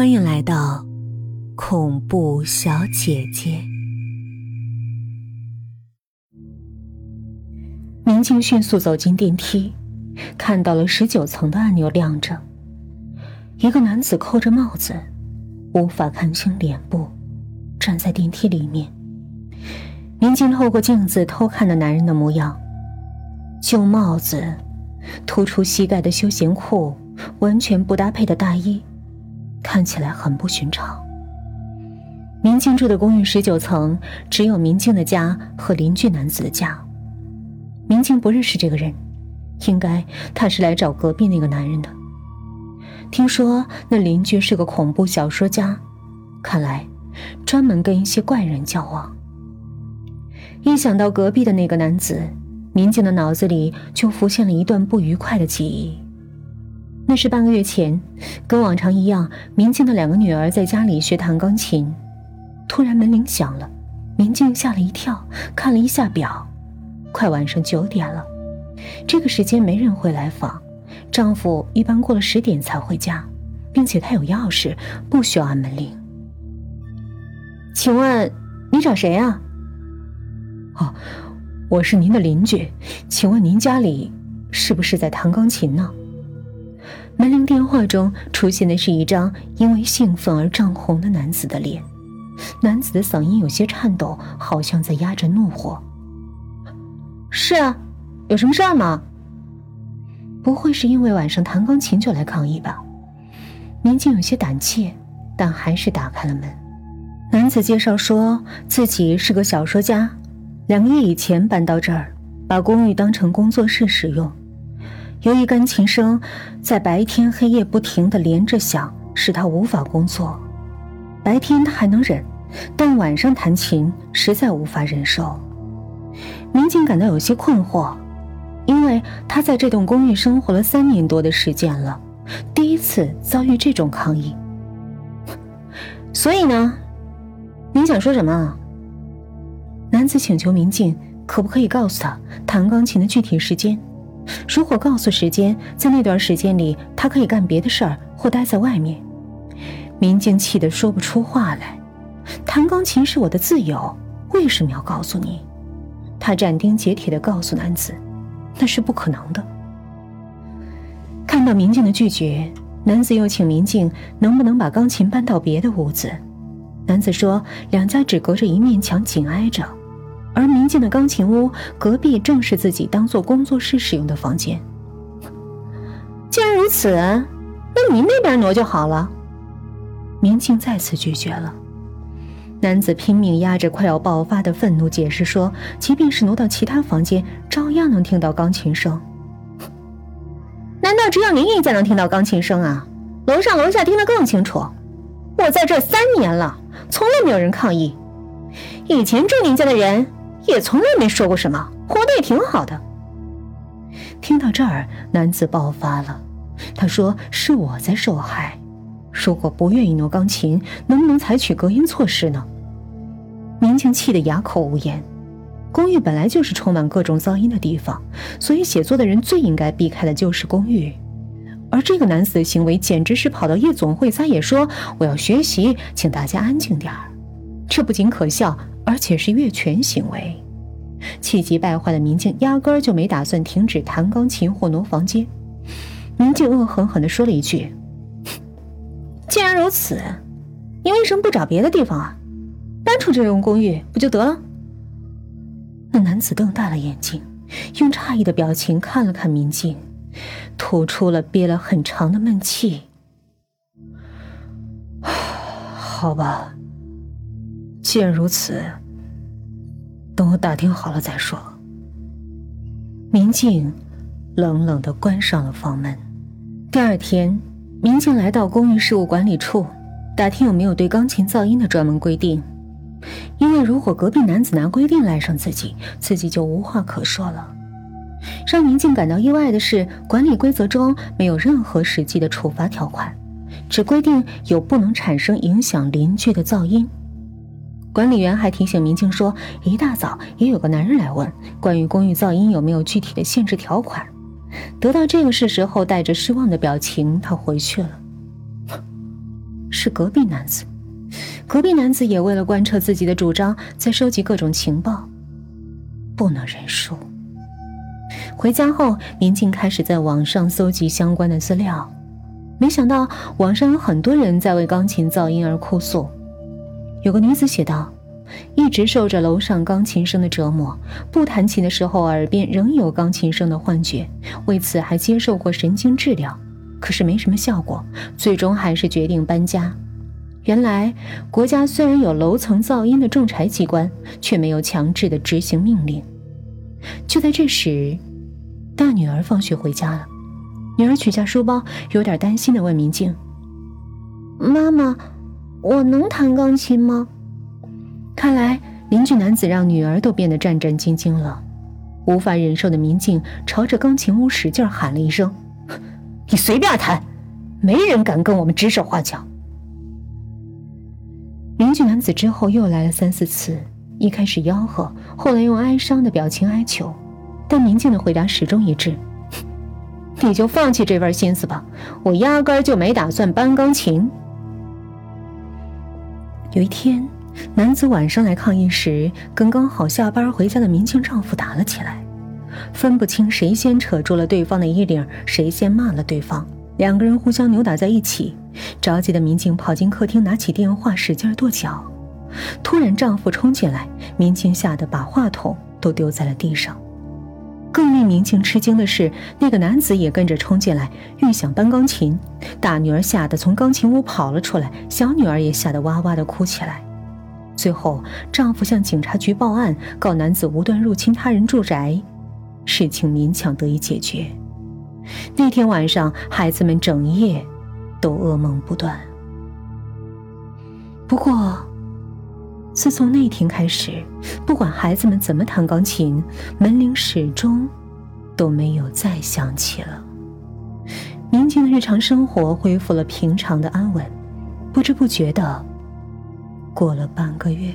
欢迎来到恐怖小姐姐。明静迅速走进电梯，看到了十九层的按钮亮着，一个男子扣着帽子，无法看清脸部，站在电梯里面。明静透过镜子偷看那男人的模样，旧帽子，突出膝盖的休闲裤，完全不搭配的大衣。看起来很不寻常。明静住的公寓十九层，只有明静的家和邻居男子的家。明静不认识这个人，应该他是来找隔壁那个男人的。听说那邻居是个恐怖小说家，看来专门跟一些怪人交往。一想到隔壁的那个男子，明静的脑子里就浮现了一段不愉快的记忆。那是半个月前，跟往常一样，明静的两个女儿在家里学弹钢琴。突然门铃响了，明静吓了一跳，看了一下表，快晚上九点了。这个时间没人会来访，丈夫一般过了十点才回家，并且他有钥匙，不需要按门铃。请问你找谁啊？哦，我是您的邻居，请问您家里是不是在弹钢琴呢？门铃电话中出现的是一张因为兴奋而涨红的男子的脸，男子的嗓音有些颤抖，好像在压着怒火。是啊，有什么事儿吗？不会是因为晚上弹钢琴就来抗议吧？民警有些胆怯，但还是打开了门。男子介绍说自己是个小说家，两个月以前搬到这儿，把公寓当成工作室使用。由于钢琴声在白天黑夜不停的连着响，使他无法工作。白天他还能忍，但晚上弹琴实在无法忍受。民警感到有些困惑，因为他在这栋公寓生活了三年多的时间了，第一次遭遇这种抗议。所以呢，您想说什么？男子请求民警可不可以告诉他弹钢琴的具体时间。如果告诉时间，在那段时间里，他可以干别的事儿或待在外面。明静气得说不出话来。弹钢琴是我的自由，为什么要告诉你？他斩钉截铁地告诉男子：“那是不可能的。”看到明静的拒绝，男子又请明静能不能把钢琴搬到别的屋子。男子说：“两家只隔着一面墙，紧挨着。”而明静的钢琴屋隔壁正是自己当做工作室使用的房间。既然如此，那您那边挪就好了。明静再次拒绝了。男子拼命压着快要爆发的愤怒，解释说：“即便是挪到其他房间，照样能听到钢琴声。难道只有您一家能听到钢琴声啊？楼上楼下听得更清楚。我在这三年了，从来没有人抗议。以前住您家的人。”也从来没说过什么，活得也挺好的。听到这儿，男子爆发了，他说：“是我在受害。如果不愿意挪钢琴，能不能采取隔音措施呢？”民警气得哑口无言。公寓本来就是充满各种噪音的地方，所以写作的人最应该避开的就是公寓。而这个男子的行为简直是跑到夜总会撒野，说：“我要学习，请大家安静点儿。”这不仅可笑。而且是越权行为，气急败坏的民警压根儿就没打算停止弹钢琴或挪房间。明静恶狠狠地说了一句：“既然如此，你为什么不找别的地方啊？搬出这栋公寓不就得了？”那男子瞪大了眼睛，用诧异的表情看了看民警，吐出了憋了很长的闷气。好吧。既然如此，等我打听好了再说。明静冷冷的关上了房门。第二天，明静来到公寓事务管理处，打听有没有对钢琴噪音的专门规定。因为如果隔壁男子拿规定赖上自己，自己就无话可说了。让明静感到意外的是，管理规则中没有任何实际的处罚条款，只规定有不能产生影响邻居的噪音。管理员还提醒民警说，一大早也有个男人来问关于公寓噪音有没有具体的限制条款。得到这个事实后，带着失望的表情，他回去了。是隔壁男子。隔壁男子也为了贯彻自己的主张，在收集各种情报，不能认输。回家后，民警开始在网上搜集相关的资料，没想到网上有很多人在为钢琴噪音而哭诉。有个女子写道：“一直受着楼上钢琴声的折磨，不弹琴的时候耳边仍有钢琴声的幻觉，为此还接受过神经治疗，可是没什么效果，最终还是决定搬家。原来国家虽然有楼层噪音的仲裁机关，却没有强制的执行命令。”就在这时，大女儿放学回家了。女儿取下书包，有点担心的问明静：“妈妈，我能弹钢琴吗？”看来邻居男子让女儿都变得战战兢兢了。无法忍受的民静朝着钢琴屋使劲喊了一声：“你随便弹，没人敢跟我们指手画脚。”邻居男子之后又来了三四次。一开始吆喝，后来用哀伤的表情哀求，但明静的回答始终一致：“你就放弃这份心思吧，我压根儿就没打算搬钢琴。”有一天，男子晚上来抗议时，跟刚好下班回家的明静丈夫打了起来，分不清谁先扯住了对方的衣领，谁先骂了对方，两个人互相扭打在一起。着急的民警跑进客厅，拿起电话使劲跺脚。突然，丈夫冲进来，民警吓得把话筒都丢在了地上。更令民警吃惊的是，那个男子也跟着冲进来，欲想搬钢琴。大女儿吓得从钢琴屋跑了出来，小女儿也吓得哇哇的哭起来。最后，丈夫向警察局报案，告男子无端入侵他人住宅，事情勉强得以解决。那天晚上，孩子们整夜都噩梦不断。不过，自从那天开始，不管孩子们怎么弹钢琴，门铃始终都没有再响起了。宁静的日常生活恢复了平常的安稳，不知不觉的过了半个月。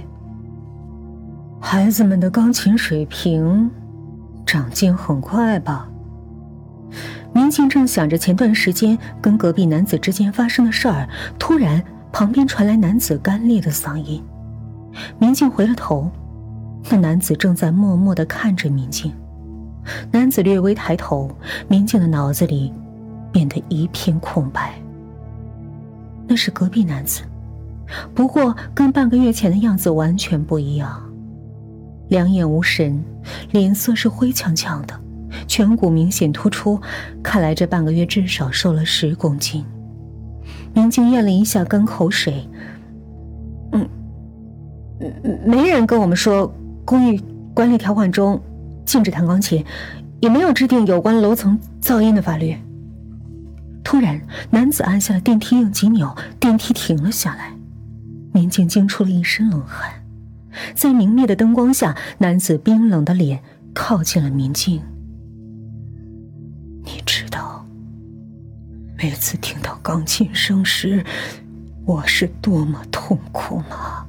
孩子们的钢琴水平长进很快吧？民警正想着前段时间跟隔壁男子之间发生的事儿，突然旁边传来男子干裂的嗓音。明镜回了头，那男子正在默默的看着明镜。男子略微抬头，明镜的脑子里变得一片空白。那是隔壁男子，不过跟半个月前的样子完全不一样，两眼无神，脸色是灰呛呛的，颧骨明显突出，看来这半个月至少瘦了十公斤。明镜咽了一下干口水，没人跟我们说，公寓管理条款中禁止弹钢琴，也没有制定有关楼层噪音的法律。突然，男子按下了电梯应急钮，电梯停了下来。民警惊出了一身冷汗，在明灭的灯光下，男子冰冷的脸靠近了民警。你知道，每次听到钢琴声时，我是多么痛苦吗？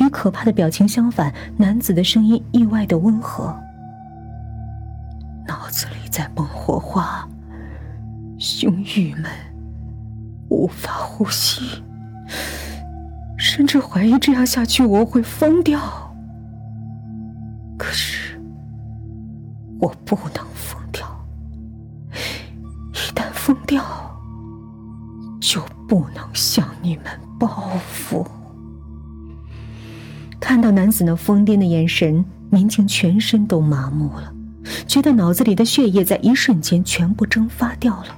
与可怕的表情相反，男子的声音意外的温和。脑子里在蹦火花，胸郁闷，无法呼吸，甚至怀疑这样下去我会疯掉。可是，我不能疯掉，一旦疯掉，就不能向你们报复。看到男子那疯癫的眼神，民警全身都麻木了，觉得脑子里的血液在一瞬间全部蒸发掉了。